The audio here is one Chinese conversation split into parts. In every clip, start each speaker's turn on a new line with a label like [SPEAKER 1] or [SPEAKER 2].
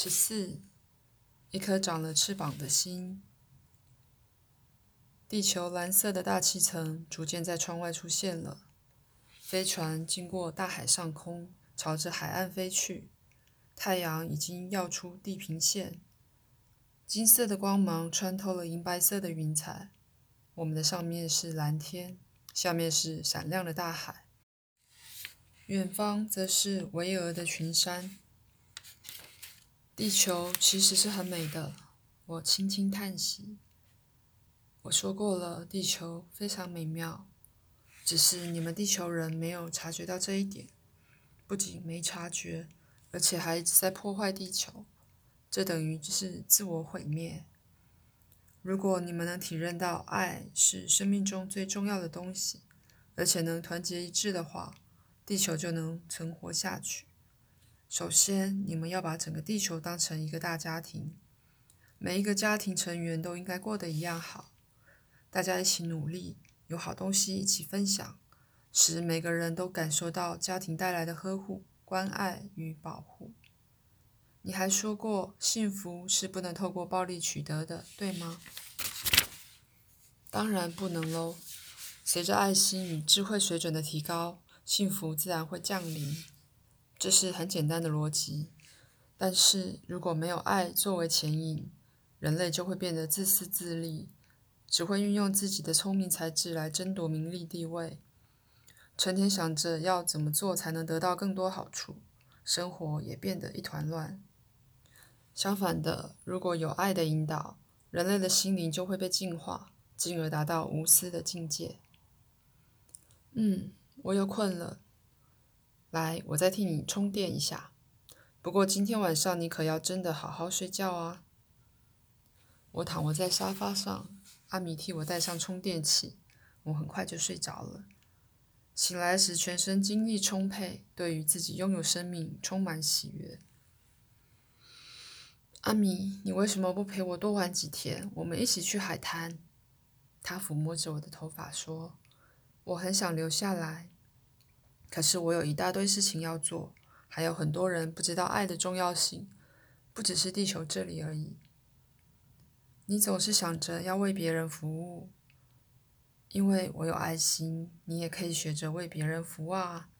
[SPEAKER 1] 十四，一颗长了翅膀的心。地球蓝色的大气层逐渐在窗外出现了。飞船经过大海上空，朝着海岸飞去。太阳已经耀出地平线，金色的光芒穿透了银白色的云彩。我们的上面是蓝天，下面是闪亮的大海，远方则是巍峨的群山。地球其实是很美的，我轻轻叹息。我说过了，地球非常美妙，只是你们地球人没有察觉到这一点。不仅没察觉，而且还一直在破坏地球，这等于就是自我毁灭。如果你们能体认到爱是生命中最重要的东西，而且能团结一致的话，地球就能存活下去。首先，你们要把整个地球当成一个大家庭，每一个家庭成员都应该过得一样好，大家一起努力，有好东西一起分享，使每个人都感受到家庭带来的呵护、关爱与保护。你还说过，幸福是不能透过暴力取得的，对吗？当然不能喽。随着爱心与智慧水准的提高，幸福自然会降临。这是很简单的逻辑，但是如果没有爱作为牵引，人类就会变得自私自利，只会运用自己的聪明才智来争夺名利地位，成天想着要怎么做才能得到更多好处，生活也变得一团乱。相反的，如果有爱的引导，人类的心灵就会被净化，进而达到无私的境界。嗯，我又困了。来，我再替你充电一下。不过今天晚上你可要真的好好睡觉啊！我躺卧在沙发上，阿米替我带上充电器，我很快就睡着了。醒来时全身精力充沛，对于自己拥有生命充满喜悦。阿米，你为什么不陪我多玩几天？我们一起去海滩。他抚摸着我的头发说：“我很想留下来。”可是我有一大堆事情要做，还有很多人不知道爱的重要性，不只是地球这里而已。你总是想着要为别人服务，因为我有爱心，你也可以学着为别人服务啊，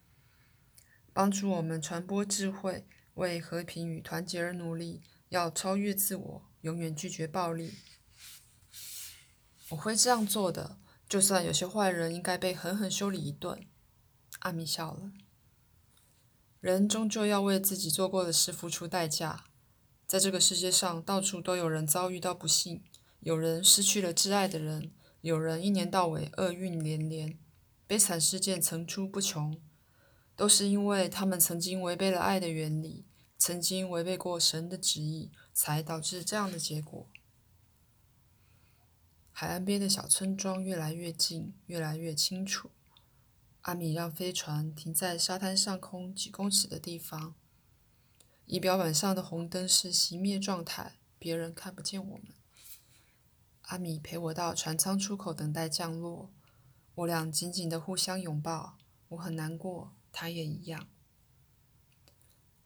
[SPEAKER 1] 帮助我们传播智慧，为和平与团结而努力，要超越自我，永远拒绝暴力。我会这样做的，就算有些坏人应该被狠狠修理一顿。阿米笑了。人终究要为自己做过的事付出代价。在这个世界上，到处都有人遭遇到不幸，有人失去了挚爱的人，有人一年到尾厄运连连，悲惨事件层出不穷，都是因为他们曾经违背了爱的原理，曾经违背过神的旨意，才导致这样的结果。海岸边的小村庄越来越近，越来越清楚。阿米让飞船停在沙滩上空几公尺的地方，仪表板上的红灯是熄灭状态，别人看不见我们。阿米陪我到船舱出口等待降落，我俩紧紧的互相拥抱，我很难过，他也一样。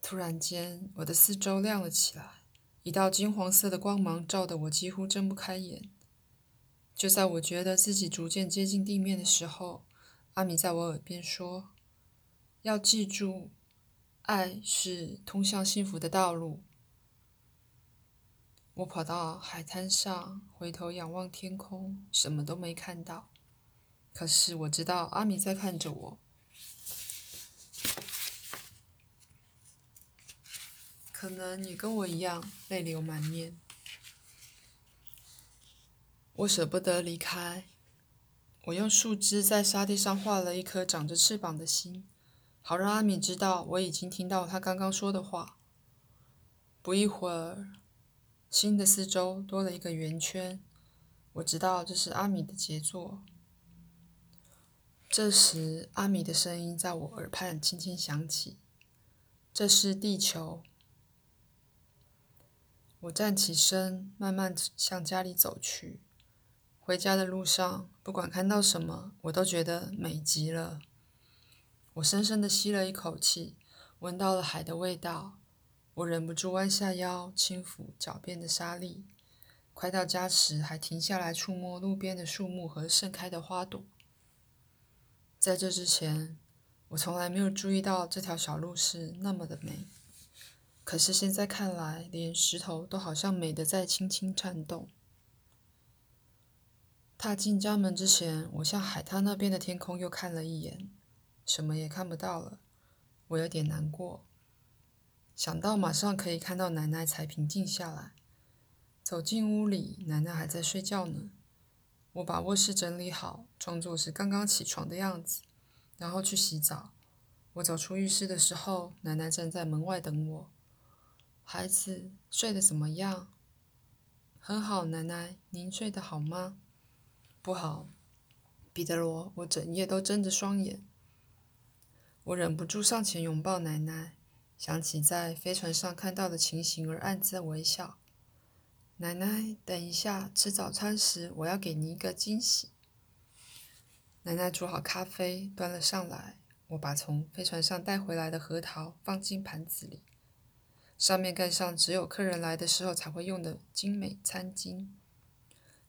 [SPEAKER 1] 突然间，我的四周亮了起来，一道金黄色的光芒照得我几乎睁不开眼。就在我觉得自己逐渐接近地面的时候，阿米在我耳边说：“要记住，爱是通向幸福的道路。”我跑到海滩上，回头仰望天空，什么都没看到。可是我知道阿米在看着我。可能你跟我一样，泪流满面。我舍不得离开。我用树枝在沙地上画了一颗长着翅膀的心，好让阿米知道我已经听到他刚刚说的话。不一会儿，心的四周多了一个圆圈，我知道这是阿米的杰作。这时，阿米的声音在我耳畔轻轻响起：“这是地球。”我站起身，慢慢向家里走去。回家的路上，不管看到什么，我都觉得美极了。我深深地吸了一口气，闻到了海的味道，我忍不住弯下腰轻抚脚边的沙粒。快到家时，还停下来触摸路边的树木和盛开的花朵。在这之前，我从来没有注意到这条小路是那么的美。可是现在看来，连石头都好像美得在轻轻颤动。踏进家门之前，我向海滩那边的天空又看了一眼，什么也看不到了。我有点难过，想到马上可以看到奶奶，才平静下来。走进屋里，奶奶还在睡觉呢。我把卧室整理好，装作是刚刚起床的样子，然后去洗澡。我走出浴室的时候，奶奶站在门外等我。孩子睡得怎么样？很好，奶奶，您睡得好吗？不好，彼得罗，我整夜都睁着双眼。我忍不住上前拥抱奶奶，想起在飞船上看到的情形而暗自微笑。奶奶，等一下吃早餐时，我要给你一个惊喜。奶奶煮好咖啡，端了上来。我把从飞船上带回来的核桃放进盘子里，上面盖上只有客人来的时候才会用的精美餐巾。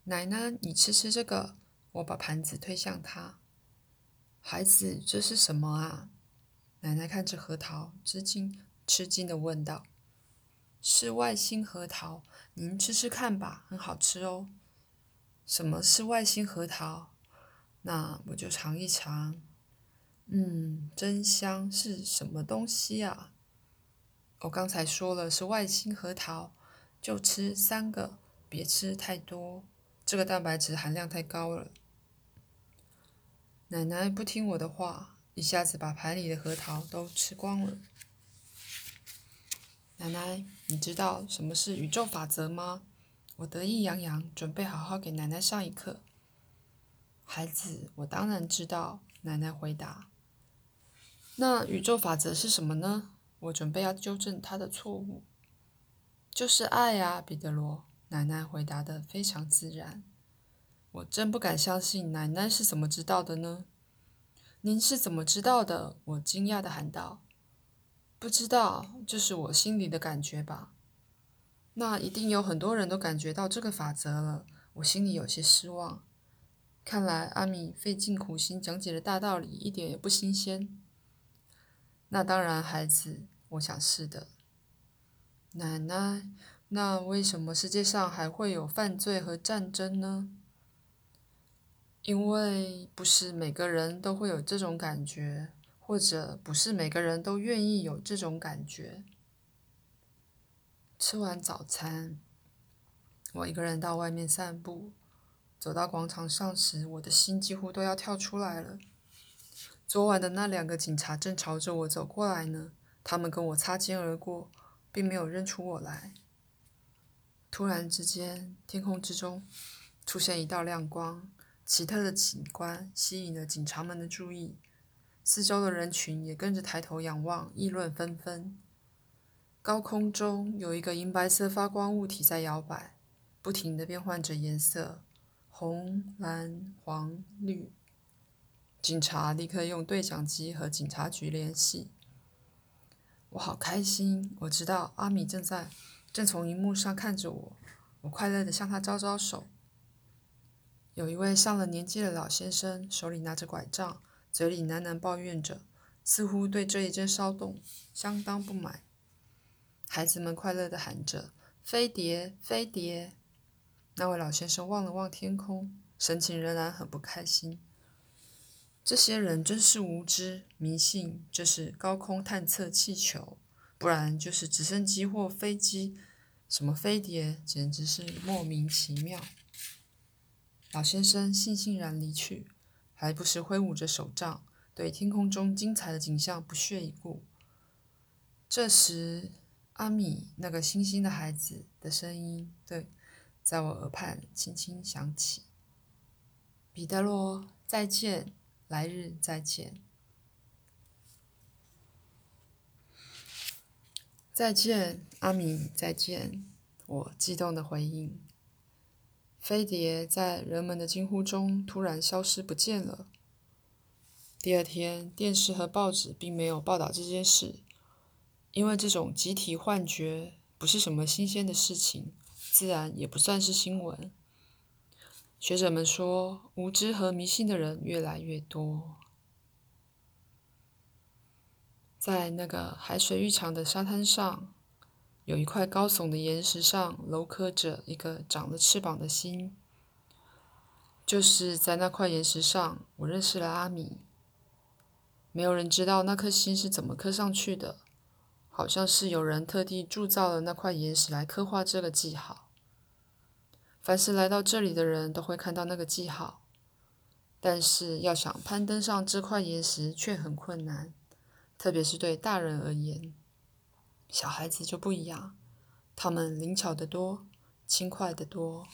[SPEAKER 1] 奶奶，你吃吃这个。我把盘子推向他。孩子，这是什么啊？奶奶看着核桃，吃惊吃惊的问道：“是外星核桃，您吃吃看吧，很好吃哦。”什么是外星核桃？那我就尝一尝。嗯，真香，是什么东西啊？我刚才说了是外星核桃，就吃三个，别吃太多。这个蛋白质含量太高了。奶奶不听我的话，一下子把盘里的核桃都吃光了。奶奶，你知道什么是宇宙法则吗？我得意洋洋，准备好好给奶奶上一课。孩子，我当然知道。奶奶回答。那宇宙法则是什么呢？我准备要纠正他的错误。就是爱啊，彼得罗。奶奶回答的非常自然，我真不敢相信，奶奶是怎么知道的呢？您是怎么知道的？我惊讶的喊道。不知道，这是我心里的感觉吧。那一定有很多人都感觉到这个法则了。我心里有些失望。看来阿米费尽苦心讲解的大道理一点也不新鲜。那当然，孩子，我想是的。奶奶。那为什么世界上还会有犯罪和战争呢？因为不是每个人都会有这种感觉，或者不是每个人都愿意有这种感觉。吃完早餐，我一个人到外面散步。走到广场上时，我的心几乎都要跳出来了。昨晚的那两个警察正朝着我走过来呢，他们跟我擦肩而过，并没有认出我来。突然之间，天空之中出现一道亮光，奇特的景观吸引了警察们的注意，四周的人群也跟着抬头仰望，议论纷纷。高空中有一个银白色发光物体在摇摆，不停地变换着颜色，红、蓝、黄、绿。警察立刻用对讲机和警察局联系。我好开心，我知道阿米正在。正从荧幕上看着我，我快乐地向他招招手。有一位上了年纪的老先生，手里拿着拐杖，嘴里喃喃抱怨着，似乎对这一阵骚动相当不满。孩子们快乐地喊着：“飞碟，飞碟！”那位老先生望了望天空，神情仍然很不开心。这些人真是无知，迷信这是高空探测气球。不然就是直升机或飞机，什么飞碟，简直是莫名其妙。老先生悻悻然离去，还不时挥舞着手杖，对天空中精彩的景象不屑一顾。这时，阿米那个星星的孩子的声音，对，在我耳畔轻轻响起：“彼得罗，再见，来日再见。”再见，阿米，再见！我激动的回应。飞碟在人们的惊呼中突然消失不见了。第二天，电视和报纸并没有报道这件事。因为这种集体幻觉不是什么新鲜的事情，自然也不算是新闻。学者们说，无知和迷信的人越来越多。在那个海水浴场的沙滩上，有一块高耸的岩石上镂刻着一个长了翅膀的心。就是在那块岩石上，我认识了阿米。没有人知道那颗心是怎么刻上去的，好像是有人特地铸造了那块岩石来刻画这个记号。凡是来到这里的人都会看到那个记号，但是要想攀登上这块岩石却很困难，特别是对大人而言。小孩子就不一样，他们灵巧得多，轻快得多。